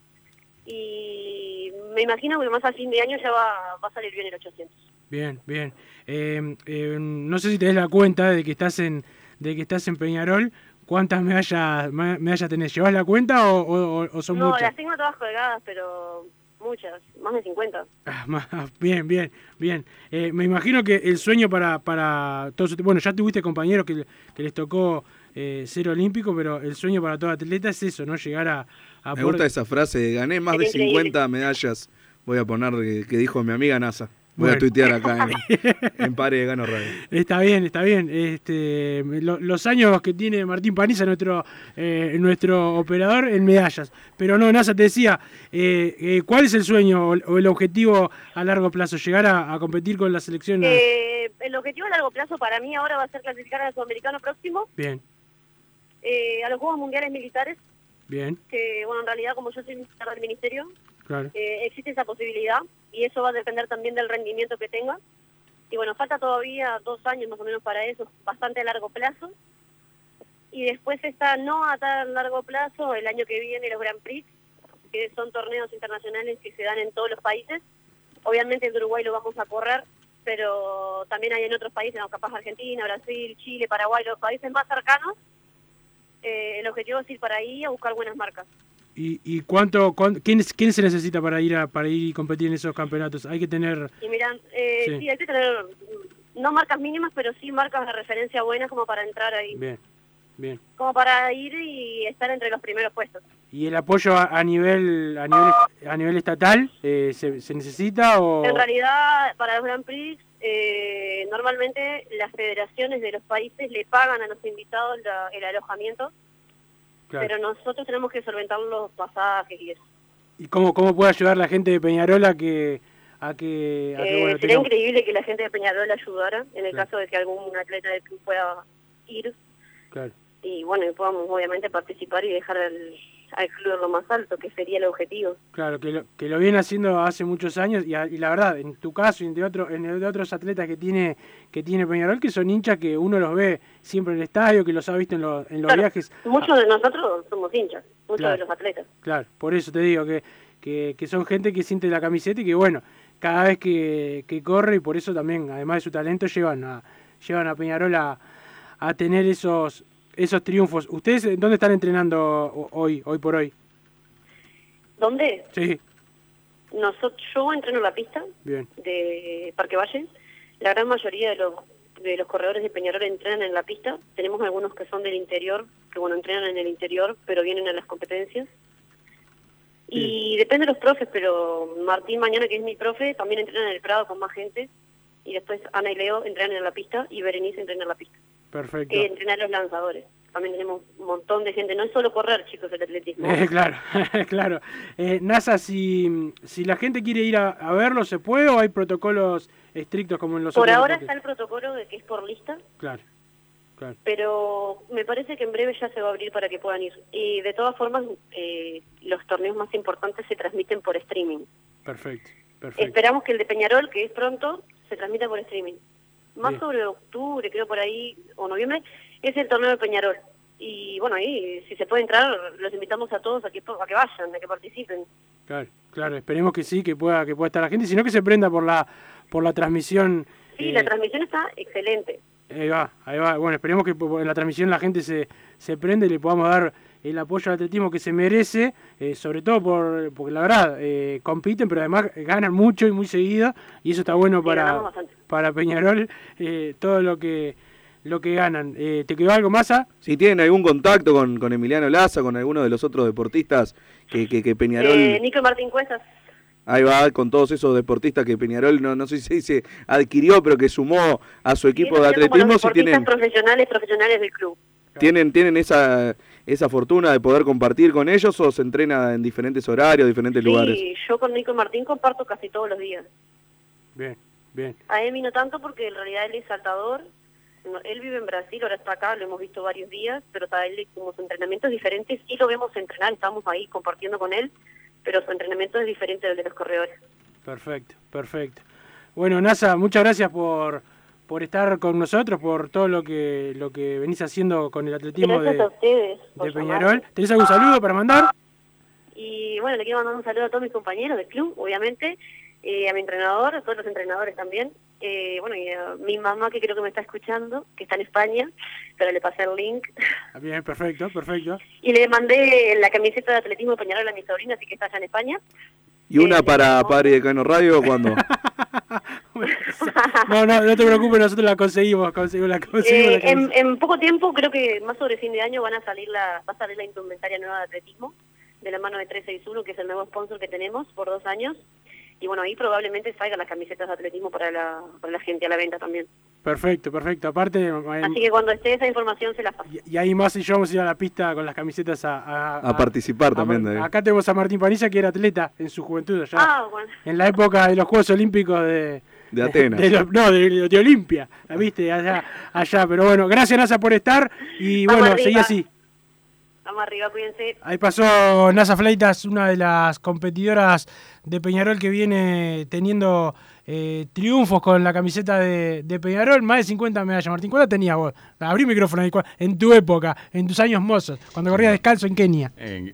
Y me imagino que más a fin de año ya va, va a salir bien el 800. Bien, bien. Eh, eh, no sé si te das la cuenta de que estás en de que estás en Peñarol, ¿Cuántas medallas, medallas tenés? ¿Llevas la cuenta o, o, o son no, muchas? No, las tengo todas colgadas, pero muchas, más de 50. Ah, bien, bien, bien. Eh, me imagino que el sueño para, para todos, bueno, ya tuviste compañeros que, que les tocó eh, ser olímpico, pero el sueño para todo atleta es eso, ¿no? Llegar a... a Me gusta esa frase, gané más de 50 medallas, voy a poner que, que dijo mi amiga NASA. Voy a tuitear acá en, en Pare de Gano Radio. Está bien, está bien. Este, lo, los años que tiene Martín Paniza, nuestro, eh, nuestro operador, en medallas. Pero no, NASA, te decía, eh, eh, ¿cuál es el sueño o el objetivo a largo plazo? ¿Llegar a, a competir con la selección? Eh, el objetivo a largo plazo para mí ahora va a ser clasificar al Sudamericano próximo. Bien. Eh, a los Juegos Mundiales Militares. Bien. Que, bueno, en realidad, como yo soy ministra del Ministerio, Eh, existe esa posibilidad y eso va a depender también del rendimiento que tenga. Y bueno, falta todavía dos años más o menos para eso, bastante a largo plazo. Y después está no a tan largo plazo el año que viene los Grand Prix, que son torneos internacionales que se dan en todos los países. Obviamente en Uruguay lo vamos a correr, pero también hay en otros países, no, capaz Argentina, Brasil, Chile, Paraguay, los países más cercanos. Eh, el objetivo es ir para ahí a buscar buenas marcas. ¿Y, y cuánto, cuán- quién, quién se necesita para ir a para ir y competir en esos campeonatos? Hay que tener... Y eh, Sí. sí. hay que tener, no marcas mínimas, pero sí marcas de referencia buenas como para entrar ahí, Bien, bien. como para ir y estar entre los primeros puestos. ¿Y el apoyo a, a nivel a nivel a nivel estatal eh, se, se necesita o...? En realidad, para los Grand Prix, eh, normalmente las federaciones de los países le pagan a los invitados la- el alojamiento, Claro. pero nosotros tenemos que solventar los pasajes y eso. ¿Y cómo, cómo puede ayudar la gente de Peñarol a que... A que, a que, Eh, bueno, sería increíble que la gente de Peñarol ayudara en el Claro. caso de que algún atleta del club pueda ir Claro. y bueno, y podamos obviamente participar y dejar al, al club en lo más alto, que sería el objetivo. Claro, que lo, que lo viene haciendo hace muchos años y, a- y la verdad, en tu caso y en de, otro, en el de otros atletas que tiene que tiene Peñarol, que son hinchas que uno los ve siempre en el estadio, que los ha visto en, los- en los Claro, viajes. Muchos de nosotros somos hinchas, muchos Claro. de los atletas. Claro, por eso te digo que, que, que son gente que siente la camiseta y que bueno, cada vez que, que corre y por eso también, además de su talento, llevan a, llevan a Peñarol a, a tener esos esos triunfos. ¿Ustedes eh, dónde están entrenando ho- hoy, hoy por hoy? ¿Dónde? Sí, Nosotros, yo entreno en la pista bien, de Parque Valle. La gran mayoría de los de los corredores de Peñarol entrenan en la pista. Tenemos algunos que son del interior, que bueno, entrenan en el interior, pero vienen a las competencias. Y depende de los profes, pero Martín mañana, que es mi profe, también entrena en el Prado con más gente. Y después Ana y Leo entrenan en la pista y Berenice entrena en la pista. Perfecto. Que entrenan los lanzadores. También tenemos un montón de gente. No es solo correr, chicos, el atletismo. Eh, claro, claro. Eh, NASA, si, si la gente quiere ir a, a verlo, ¿se puede o hay protocolos estrictos como en los Por otros ahora deportes? está el protocolo de que es por lista, Claro, claro. pero me parece que en breve ya se va a abrir para que puedan ir. Y de todas formas, eh, los torneos más importantes se transmiten por streaming. Perfecto, perfecto. Esperamos que el de Peñarol, que es pronto, se transmita por streaming. Más Bien. sobre octubre, creo por ahí, o noviembre, es el torneo de Peñarol. Y bueno, ahí, si se puede entrar, los invitamos a todos a que, a que vayan, a que participen. Claro, claro, esperemos que sí, que pueda, que pueda estar la gente, sino que se prenda por la por la transmisión. Sí, eh, la transmisión está excelente. Ahí va, ahí va. Bueno, esperemos que en la transmisión la gente se, se prende y le podamos dar el apoyo al atletismo que se merece, eh, sobre todo por, porque la verdad eh, compiten, pero además ganan mucho y muy seguido, y eso está bueno para, para Peñarol, eh, todo lo que lo que ganan. Eh, ¿Te quedó algo más? ah? Si tienen algún contacto con, con Emiliano Laza, con alguno de los otros deportistas que, que, que Peñarol... Eh, Nico Martín Cuestas, Ahí va, con todos esos deportistas que Peñarol, no, no sé si se dice adquirió, pero que sumó a su equipo de atletismo, los si deportistas tienen, profesionales, profesionales del club. tienen, tienen esa, esa fortuna de poder compartir con ellos o se entrena en diferentes horarios, diferentes lugares. Sí, yo con Nico Martín comparto casi todos los días. Bien, bien. A Emi no tanto porque en realidad él es saltador. Él vive en Brasil, ahora está acá, lo hemos visto varios días, pero está él como su entrenamiento es diferente. Sí lo vemos entrenar, estamos ahí compartiendo con él, pero su entrenamiento es diferente del de los corredores. Perfecto, perfecto. Bueno, NASA, muchas gracias por, por estar con nosotros, por todo lo que lo que venís haciendo con el atletismo Gracias a de, ustedes por de Peñarol. llamarme. ¿Tenés algún saludo para mandar? Y bueno, le quiero mandar un saludo a todos mis compañeros del club, obviamente, eh, a mi entrenador, a todos los entrenadores también. Eh, bueno, y a mi mamá que creo que me está escuchando, que está en España, pero le pasé el link. Ah, Bien, perfecto, perfecto. Y le mandé la camiseta de atletismo de Peñarol a mi sobrina, así que está allá en España. Y una para Padre de Cano Radio cuando... No, no, no te preocupes, nosotros la conseguimos, conseguimos la conseguimos la Eh, en, camiseta. en poco tiempo, creo que más sobre fin de año, van a salir la, va a salir la indumentaria nueva de atletismo, de la mano de 361, que es el nuevo sponsor que tenemos por dos años. Y bueno, ahí probablemente salgan las camisetas de atletismo para la, para la gente a la venta también. Perfecto, perfecto. Aparte, eh, Así que cuando esté esa información se las paso. y ahí más y yo vamos a ir a la pista con las camisetas a... A, A participar también de- Acá tenemos a Martín Panilla, que era atleta en su juventud allá. Ah, bueno. En la época de los Juegos Olímpicos de... De Atenas. de no, de, de Olimpia, ¿la ¿viste? Allá, allá. Pero bueno, gracias NASA por estar y Vamos bueno, arriba. seguí así. Vamos arriba, cuídense. Ahí pasó Nasa Fleitas, una de las competidoras de Peñarol que viene teniendo eh, triunfos con la camiseta de, de Peñarol, más de 50 medallas. Martín, ¿cuántas tenías vos? Abrí micrófono ¿cuál- en tu época, en tus años mozos, cuando corrías descalzo en Kenia. En-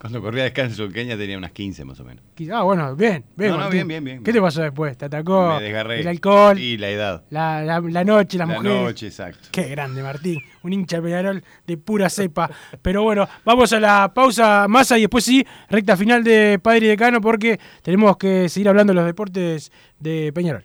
cuando corría descanso en Kenia tenía unas 15 más o menos. Ah, bueno, bien, bien. No, no, bien, bien, bien. ¿Qué te pasó después? ¿Te atacó Me desgarré. el alcohol? Y la edad. La, la- la noche, las La mujeres. noche, exacto. Qué grande, Martín. Un hincha de Peñarol de pura cepa. Pero bueno, vamos a la pausa masa y después sí, recta final de Padre y Decano porque tenemos que seguir hablando de los deportes de Peñarol.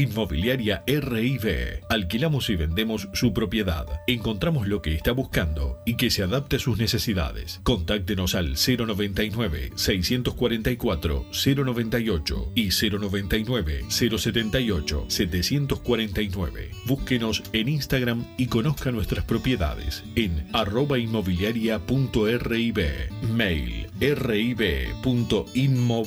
Inmobiliaria RIB. Alquilamos y vendemos su propiedad. Encontramos lo que está buscando y que se adapte a sus necesidades. Contáctenos al 099 644 098 y 099 078 749. Búsquenos en Instagram y conozca nuestras propiedades en arroba inmobiliaria.rib. Mail rib.inmob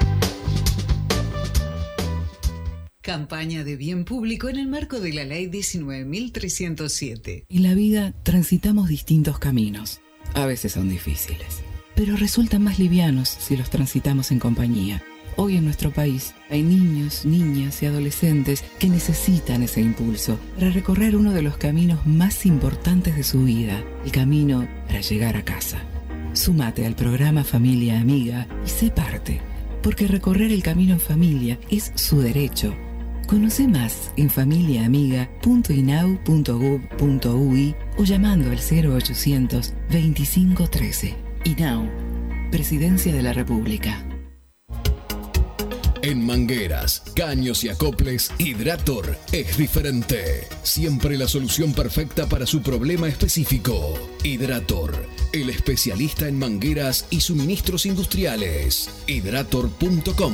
Campaña de bien público en el marco de la Ley 19.307. En la vida transitamos distintos caminos. A veces son difíciles, pero resultan más livianos si los transitamos en compañía. Hoy en nuestro país hay niños, niñas y adolescentes que necesitan ese impulso para recorrer uno de los caminos más importantes de su vida, el camino para llegar a casa. Súmate al programa Familia Amiga y sé parte, porque recorrer el camino en familia es su derecho. Conoce más en familiaamiga.inau.gov.ui o llamando al 0800 2513. INAU, Presidencia de la República. En mangueras, caños y acoples, Hidrator es diferente. Siempre la solución perfecta para su problema específico. Hidrator, el especialista en mangueras y suministros industriales. Hidrator.com.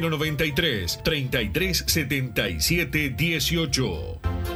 093 33 77 18.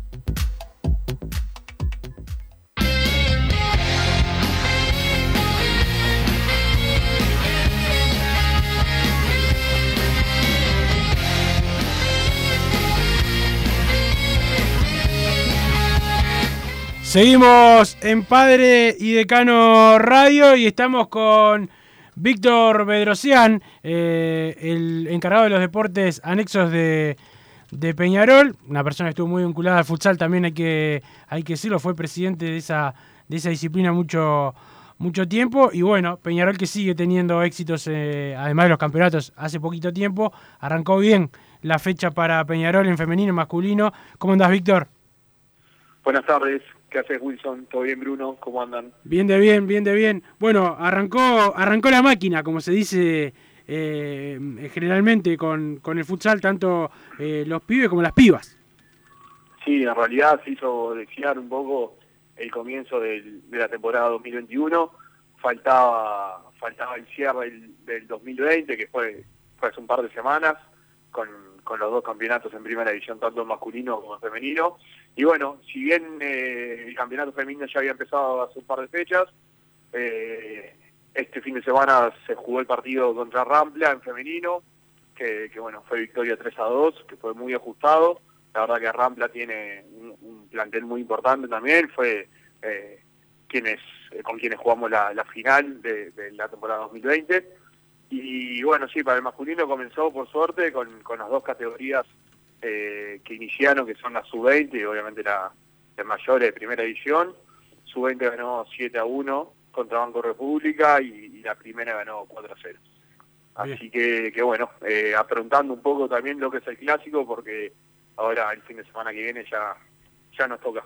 Seguimos en Padre y Decano Radio y estamos con Víctor Bedrosian, eh, el encargado de los deportes anexos de, Peñarol, una persona que estuvo muy vinculada al futsal, también hay que, hay que decirlo, fue presidente de esa, de esa disciplina mucho, mucho tiempo y bueno, Peñarol que sigue teniendo éxitos, eh, además de los campeonatos, hace poquito tiempo, arrancó bien la fecha para Peñarol en femenino y masculino. ¿Cómo andás, Víctor? Buenas tardes. ¿Qué haces, Wilson? ¿Todo bien, Bruno? ¿Cómo andan? Bien de bien, bien de bien. Bueno, arrancó, arrancó la máquina, como se dice eh, generalmente con, con, el futsal, tanto eh, los pibes como las pibas. Sí, en realidad se hizo desear un poco el comienzo del, de la temporada 2021. Faltaba faltaba el cierre del, del 2020, que fue, fue hace un par de semanas, con, con los dos campeonatos en primera división, tanto masculino como en femenino. Y bueno, si bien eh, el campeonato femenino ya había empezado hace un par de fechas, eh, este fin de semana se jugó el partido contra Rampla en femenino, que, que, bueno, fue victoria 3 a 2, que fue muy ajustado. La verdad que Rampla tiene un, plantel muy importante también, fue eh, quienes con quienes jugamos la, final de, la temporada 2020. Y bueno, sí, para el masculino comenzó por suerte con, con las dos categorías eh, que iniciaron, que son la sub-20 y obviamente la, la mayor de primera edición. Sub-20 ganó 7 a 1 contra Banco República y, y la primera ganó 4 a 0. Así que, que bueno, eh, afrontando un poco también lo que es el clásico, porque ahora el fin de semana que viene ya, ya nos toca.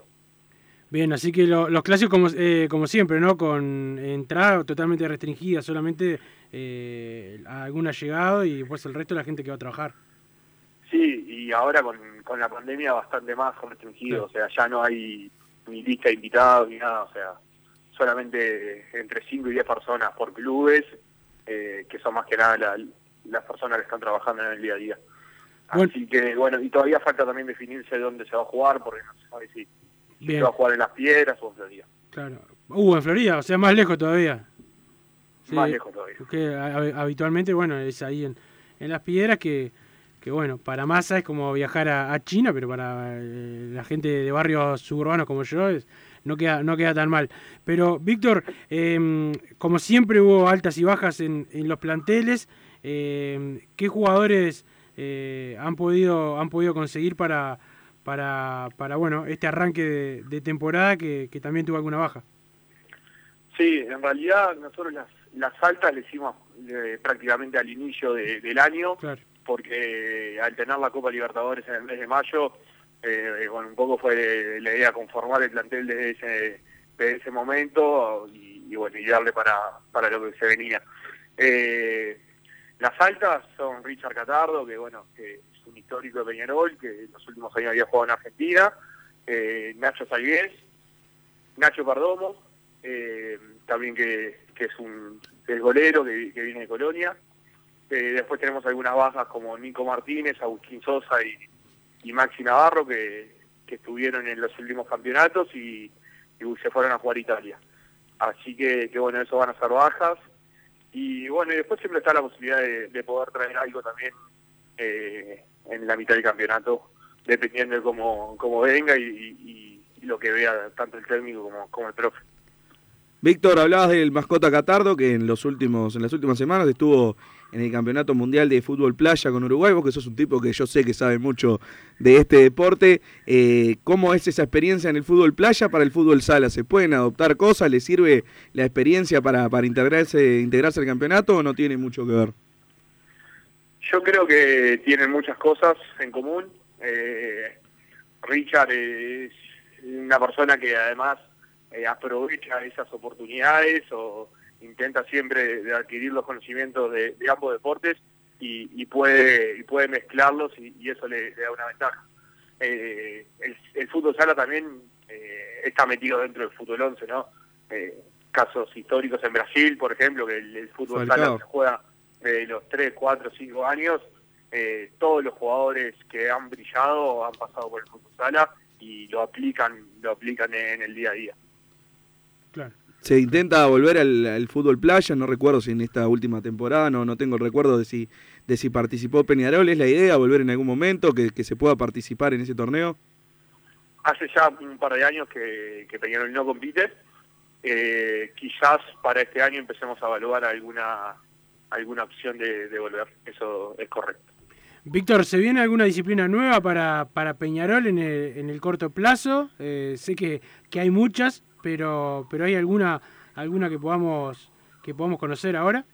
Bien, así que lo, los clásicos como, eh, como siempre, ¿no? Con entrada totalmente restringida, solamente eh, algún llegado y después el resto de la gente que va a trabajar. Sí, y ahora con, con la pandemia bastante más restringido, sí. o sea, ya no hay ni lista de invitados ni nada, o sea, solamente entre 5 y 10 personas por clubes, eh, que son más que nada la, las personas que están trabajando en el día a día. Bueno. Así que, bueno, y todavía falta también definirse dónde se va a jugar, porque no se sabe si, se va a jugar en las piedras o en Florida. Claro. Uh, en Florida, o sea, más lejos todavía. Sí, más lejos todavía. Habitualmente, bueno, es ahí en, en las piedras que, que, bueno, para Massa es como viajar a, a China, pero para eh, la gente de barrios suburbanos como yo es, no queda, no queda tan mal. Pero, Víctor, eh, como siempre hubo altas y bajas en, en los planteles, eh, ¿qué jugadores eh, han, podido, han podido conseguir para, para, para bueno, este arranque de, de temporada que, que, también tuvo alguna baja? Sí, en realidad nosotros las, las altas le hicimos eh, prácticamente al inicio de, del año, claro. porque al tener la Copa Libertadores en el mes de mayo, eh, bueno, un poco fue la idea conformar el plantel desde ese, desde ese momento y, y, bueno, y darle para, para lo que se venía. Eh, las altas son Richard Catardo, que bueno, que un histórico de Peñarol, que en los últimos años había jugado en Argentina, eh, Nacho Salgués, Nacho Perdomo, eh, también que, que, es un el golero que, viene de Colonia. Eh, después tenemos algunas bajas como Nico Martínez, Agustín Sosa y, y Maxi Navarro, que, que estuvieron en los últimos campeonatos y, y se fueron a jugar Italia. Así que, bueno, eso van a ser bajas. Y bueno, y después siempre está la posibilidad de, de poder traer algo también en la mitad del campeonato, dependiendo de cómo, cómo venga y, lo que vea tanto el técnico como, como el profe. Víctor, hablabas del mascota Catardo, que en los últimos, en las últimas semanas estuvo en el Campeonato Mundial de Fútbol Playa con Uruguay, vos que sos un tipo que yo sé que sabe mucho de este deporte. Eh, ¿Cómo es esa experiencia en el fútbol playa para el fútbol sala? ¿Se pueden adoptar cosas? ¿Le sirve la experiencia para, para integrarse, integrarse al campeonato o no tiene mucho que ver? Yo creo que tienen muchas cosas en común. Eh, Richard es, una persona que además eh, aprovecha esas oportunidades o intenta siempre de adquirir los conocimientos de, de ambos deportes y, y puede y puede mezclarlos y, y eso le, le da una ventaja. Eh, el, el fútbol sala también eh, está metido dentro del fútbol 11, ¿no? Eh, casos históricos en Brasil, por ejemplo, que el, el fútbol Falcao. sala se juega de los 3, 4, 5 años, eh, todos los jugadores que han brillado han pasado por el fútbol sala y lo aplican lo aplican en el día a día. Se intenta volver al, al fútbol playa, no recuerdo si en esta última temporada, no, no tengo el recuerdo de si, de si participó Peñarol. ¿Es la idea volver en algún momento, que, que se pueda participar en ese torneo? Hace ya un par de años que, que Peñarol no compite. Eh, quizás para este año empecemos a evaluar alguna alguna opción de, de volver. Eso es correcto. Víctor, ¿se viene alguna disciplina nueva para, para Peñarol en el, en el corto plazo? Eh, sé que, que hay muchas, pero, pero ¿hay alguna alguna que podamos que podamos conocer ahora?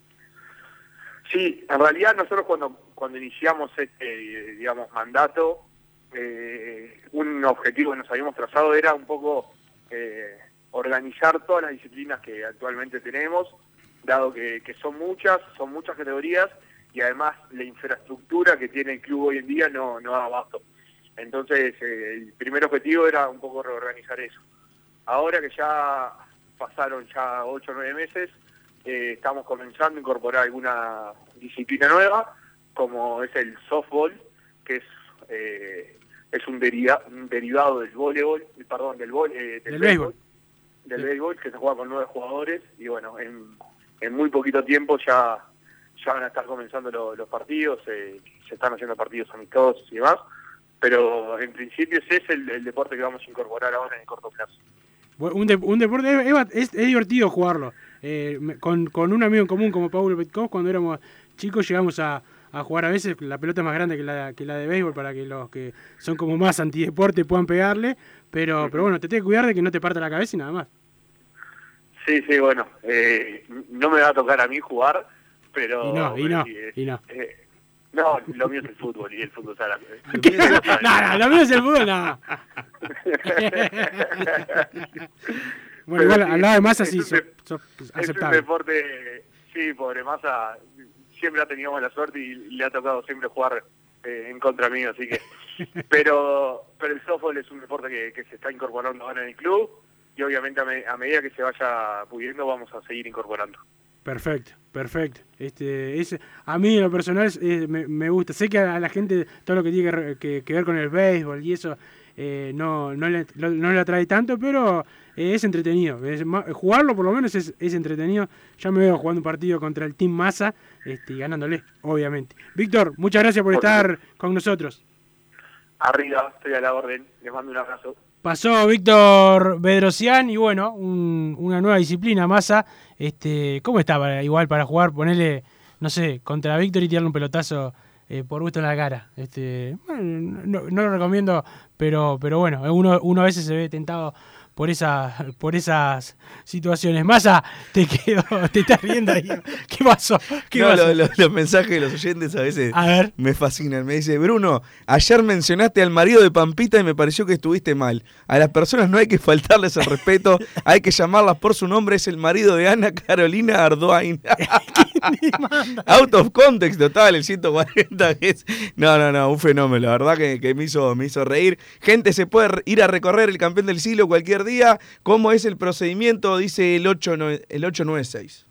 Sí, en realidad nosotros cuando cuando iniciamos este, digamos, mandato, eh, un objetivo que nos habíamos trazado era un poco eh, organizar todas las disciplinas que actualmente tenemos, dado que, que son muchas, son muchas categorías y además la infraestructura que tiene el club hoy en día no, no da abasto. Entonces, eh, el primer objetivo era un poco reorganizar eso. Ahora que ya pasaron ya 8 o 9 meses, eh, estamos comenzando a incorporar alguna disciplina nueva, como es el softball, que es eh, es un, deriva- un derivado del voleibol, perdón, del, vole- eh, del, Del béisbol, béisbol. del béisbol, que se juega con nueve jugadores, y bueno, en, en muy poquito tiempo ya, ya van a estar comenzando lo- los partidos, eh, se están haciendo partidos amistosos y demás, pero en principio ese es el, el deporte que vamos a incorporar ahora en el corto plazo. Un, de- un deporte, es, es- es divertido jugarlo. Eh, con, con un amigo en común como Paulo Petkov, cuando éramos chicos llegamos a, a jugar a veces, la pelota es más grande que la, que la de béisbol para que los que son como más antideporte puedan pegarle, pero, pero bueno, te tienes que cuidar de que no te parta la cabeza y nada más. Sí, sí, bueno, eh, no me va a tocar a mí jugar, pero... Y no, y no, eh, y no. eh, no, lo mío es el fútbol y el fútbol sala. no, lo mío es el fútbol, no. bueno, igual sí, hablaba de masa, es sí, so- Es un deporte, sí, pobre Massa, siempre ha tenido mala suerte y le ha tocado siempre jugar eh, en contra mío, así que... Pero pero el softball es un deporte que, que se está incorporando ahora en el club obviamente a, me- a medida que se vaya pudiendo vamos a seguir incorporando. Perfecto, perfecto. Este, es, a mí en lo personal es- me, me gusta. Sé que a la gente todo lo que tiene que, que- que ver con el béisbol y eso eh, no, no, le, lo- no le atrae tanto, pero eh, es entretenido. Es jugarlo por lo menos es, es entretenido. Ya me veo jugando un partido contra el Team Massa este, y ganándole, obviamente. Víctor, muchas gracias por Por estar con nosotros. Arriba, estoy a la orden, les mando un abrazo. Pasó Víctor Bedrosian y bueno, un- una nueva disciplina, Massa. Este, ¿Cómo está para, igual para jugar? Ponerle, no sé, contra Víctor y tirarle un pelotazo eh, por gusto en la cara. Este, no, lo recomiendo, pero, pero bueno, uno a veces se ve tentado por esa, por esas situaciones. Massa, te quedo, te estás riendo ahí. ¿Qué pasó? ¿Qué No, pasó? lo- lo- los mensajes de los oyentes a veces A ver. me fascinan. Me dice, Bruno, ayer mencionaste al marido de Pampita y me pareció que estuviste mal. A las personas no hay que faltarles el respeto, hay que llamarlas por su nombre. Es el marido de Ana Carolina Arduin. Out of context total, el 140. que es- No, no, no, un fenómeno. La verdad que, que me, hizo, me hizo reír. Gente, se puede ir a recorrer el campeón del siglo cualquier día. ¿Cómo es el procedimiento? Dice el 89- el 896.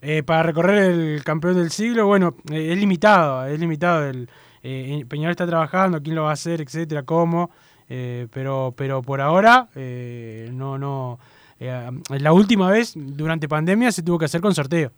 Eh, para recorrer el campeón del siglo, bueno, eh, es limitado, es limitado. El, eh, Peñarol está trabajando, quién lo va a hacer, etcétera, cómo. eh, pero, pero por ahora, eh, no, no. la última vez, durante pandemia, se tuvo que hacer con sorteo.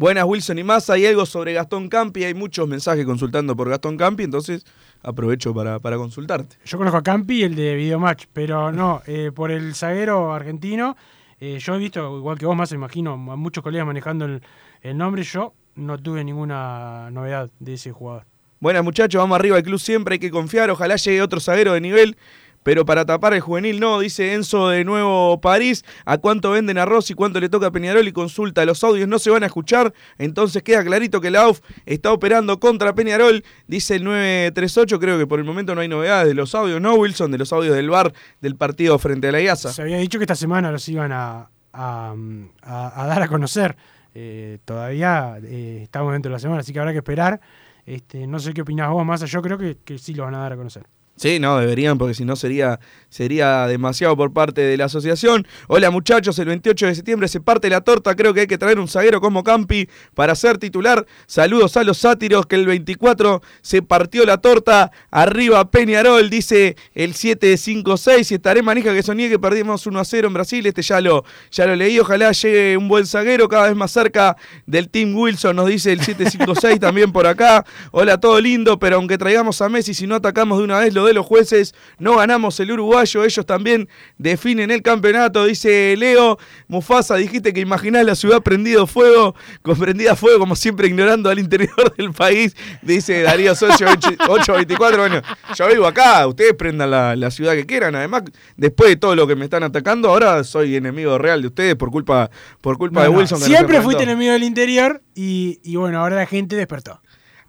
Buenas, Wilson y Massa. Hay algo sobre Gastón Campi. Hay muchos mensajes consultando por Gastón Campi, entonces aprovecho para, para consultarte. Yo conozco a Campi, el de Videomatch, pero no, eh, por el zaguero argentino, eh, yo he visto, igual que vos más, imagino, a muchos colegas manejando el, el nombre, yo no tuve ninguna novedad de ese jugador. Buenas, muchachos. Vamos arriba al club siempre. Hay que confiar. Ojalá llegue otro zaguero de nivel pero para tapar el juvenil no, dice Enzo de Nuevo París. ¿A cuánto venden arroz y cuánto le toca a Peñarol? Y consulta, los audios no se van a escuchar, entonces queda clarito que la UF está operando contra Peñarol, dice el 938. Creo que por el momento no hay novedades de los audios, ¿no, Wilson? De los audios del bar del partido frente a la IASA. Se había dicho que esta semana los iban a, a, a- a dar a conocer. Eh, todavía eh, estamos dentro de la semana, así que habrá que esperar. Este, no sé qué opinás vos, Massa. Yo creo que, que sí lo van a dar a conocer. Sí, no, deberían, porque si no sería, sería demasiado por parte de la asociación. Hola muchachos, el 28 de septiembre se parte la torta, creo que hay que traer un zaguero como Campi para ser titular. Saludos a los sátiros, que el 24 se partió la torta. Arriba Peñarol, dice el 756, y estaré manija que soñé que perdimos 1 a 0 en Brasil, este ya lo, ya lo leí, ojalá llegue un buen zaguero cada vez más cerca del Team Wilson, nos dice el 756 también por acá. Hola, todo lindo, pero aunque traigamos a Messi, si no atacamos de una vez lo de los jueces, no ganamos el uruguayo, ellos también definen el campeonato, dice Leo. Mufasa, dijiste que imaginás la ciudad prendido fuego, con prendida fuego, como siempre ignorando al interior del país, dice Darío Socio 824. Bueno, yo vivo acá, ustedes prendan la, la ciudad que quieran. Además, después de todo lo que me están atacando, ahora soy enemigo real de ustedes por culpa, por culpa de Wilson. que Siempre fuiste enemigo del interior y, y bueno, ahora la gente despertó.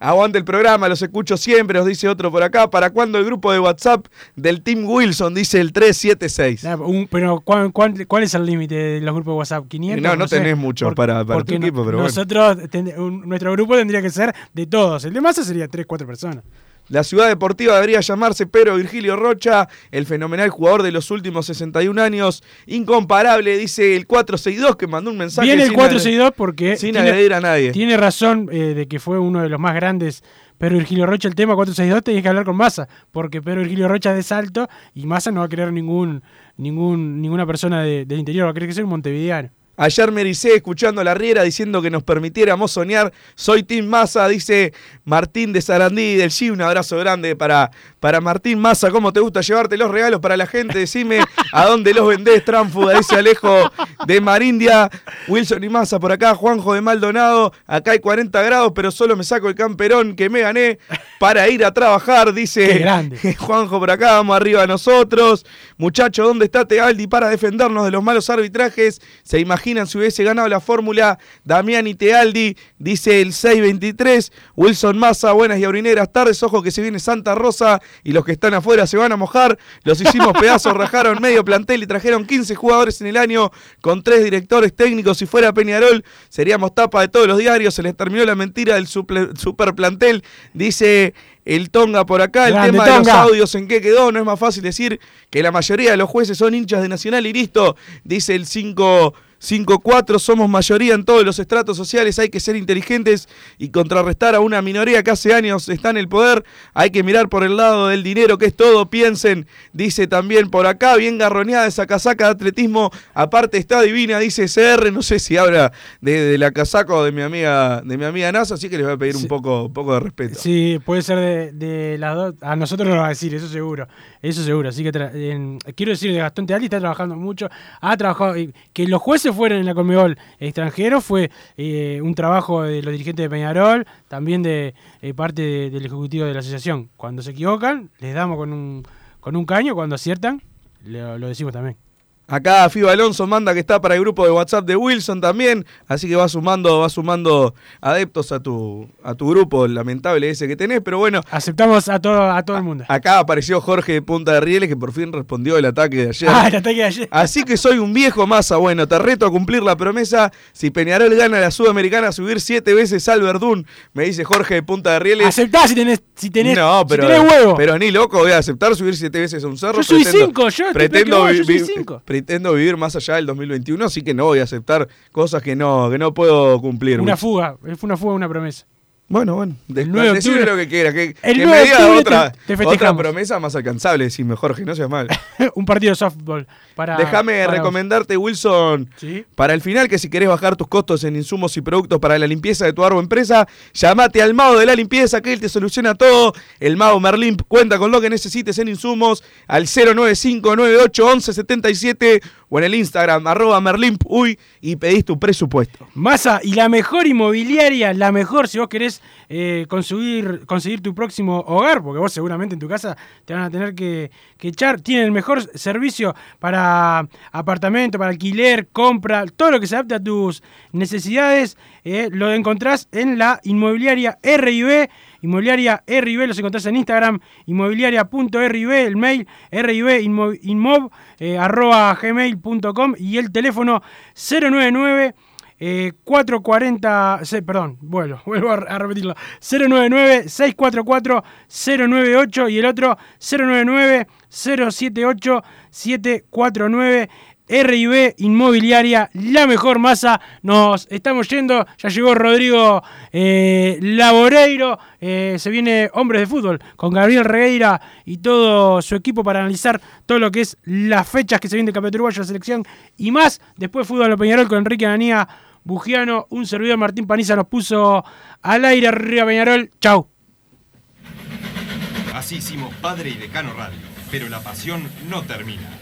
Aguante el programa, los escucho siempre, os dice otro por acá. ¿Para cuándo el grupo de WhatsApp del Team Wilson? Dice el 376. Nah, un- pero ¿cuál, cuál, cuál es el límite de los grupos de WhatsApp? ¿500? No, no sé. tenés mucho Por- para- para porque tu equipo, pero bueno. Nosotros, ten- un- nuestro grupo tendría que ser de todos. El de Massa sería 3, 4 personas. La ciudad deportiva debería llamarse Pedro Virgilio Rocha, el fenomenal jugador de los últimos 61 años, incomparable, dice el 462 que mandó un mensaje. Viene el sin 462 porque. sin agredir a nadie. Tiene razón eh, de que fue uno de los más grandes. Pedro Virgilio Rocha, el tema 462, tenés que hablar con Massa, porque Pedro Virgilio Rocha es de salto y Massa no va a querer ningún, ningún, ninguna persona de- del interior, va a querer que sea un montevideano. Ayer me ericé escuchando la riera diciendo que nos permitiéramos soñar. Soy Tim Massa, dice Martín de Sarandí del G. Un abrazo grande para, para Martín Massa. ¿Cómo te gusta llevarte los regalos para la gente? Decime a dónde los vendés, tránfuga, dice Alejo de Marindia. Wilson y Massa por acá, Juanjo de Maldonado. Acá hay 40 grados, pero solo me saco el camperón que me gané para ir a trabajar, dice grande. Juanjo por acá, vamos arriba nosotros. Muchacho, ¿dónde está Tealdi para defendernos de los malos arbitrajes? ¿Se si hubiese ganado la fórmula Damián y Tealdi? Dice el 623. Wilson Massa, buenas y aurineras tardes. Ojo que se viene Santa Rosa y los que están afuera se van a mojar. Los hicimos pedazos, rajaron medio plantel y trajeron 15 jugadores en el año con tres directores técnicos. Si fuera Peñarol, seríamos tapa de todos los diarios. Se les terminó la mentira del super plantel. Dice el Tonga por acá. El Grande, tema de los audios en qué quedó. No es más fácil decir que la mayoría de los jueces son hinchas de Nacional y listo. Dice el 5. 5-4, somos mayoría en todos los estratos sociales, hay que ser inteligentes y contrarrestar a una minoría que hace años está en el poder, hay que mirar por el lado del dinero que es todo, piensen, dice también por acá, bien garroneada esa casaca de atletismo, aparte está divina, dice CR, no sé si habla de, de la casaca o de mi amiga, de mi amiga NASA, así que les voy a pedir un poco, un poco de respeto. Sí, puede ser de, de las dos. A nosotros nos va a decir, eso seguro. Eso seguro. Así que en- quiero decir de Gastón Tealdi está trabajando mucho. Ha trabajado. Que los jueces fueran en la Conmebol extranjeros fue eh, un trabajo de los dirigentes de Peñarol, también de eh, parte de- del ejecutivo de la asociación. Cuando se equivocan, les damos con un, con un caño. Cuando aciertan, lo decimos también. Acá Fiba Alonso manda que está para el grupo de WhatsApp de Wilson también, así que va sumando, va sumando adeptos a tu, a tu grupo lamentable ese que tenés, pero bueno. Aceptamos a todo, a todo el mundo. Acá apareció Jorge de Punta de Rieles que por fin respondió el ataque de ayer. Ah, el ataque de ayer. Así que soy un viejo masa. Bueno, te reto a cumplir la promesa. Si Peñarol gana la Sudamericana, a subir siete veces al Verdún, me dice Jorge de Punta de Rieles. Aceptá si tenés, si tenés, no, pero, si tenés huevo. pero ni loco voy a aceptar subir siete veces a un cerro. Yo subí Pretendo- cinco, yo estoy pretendo, yo vi- cinco. Pretendo vivir más allá del 2021, así que no voy a aceptar cosas que no, que no puedo cumplir. Una fuga, fue una fuga, una promesa. Bueno, bueno. De, El 9 de decime octubre- lo que quiera. Que, el que 9 me de diga octubre otra, te- te otra festejamos. promesa más alcanzable. Decime, Jorge, no seas mal. un partido de softball para. Déjame recomendarte, Wilson, Sí. para el final, que si querés bajar tus costos en insumos y productos para la limpieza de tu árbol empresa, llamate al mago de la limpieza, que él te soluciona todo. El mago Merlin cuenta con lo que necesites en insumos al 095981177 o en el Instagram arroba merlimpuy y pedís tu presupuesto. Masa, y la mejor inmobiliaria, la mejor si vos querés eh, conseguir, conseguir tu próximo hogar, porque vos seguramente en tu casa te van a tener que, que echar, tienen el mejor servicio para apartamento, para alquiler, compra, todo lo que se adapte a tus necesidades, eh, lo encontrás en la inmobiliaria RIB. Inmobiliaria RIB, los encontrás en Instagram, inmobiliaria.rib, el mail ribinmov, eh, arroba gmail.com y el teléfono 099 eh, 440, se- perdón, vuelvo, vuelvo a repetirlo, 099-644-098 y el otro 099-078-749. RIB Inmobiliaria, la mejor masa. Nos estamos yendo. Ya llegó Rodrigo eh, Laboreiro. eh, se viene Hombres de Fútbol con Gabriel Regueira y todo su equipo para analizar todo lo que es las fechas que se viene del Campeonato Uruguayo, la selección y más. Después Fútbol de Peñarol con Enrique Ananía Bugiano. Un servidor Martín Paniza nos puso al aire arriba Peñarol. Chau. Así hicimos Padre y Decano Radio, pero la pasión no termina.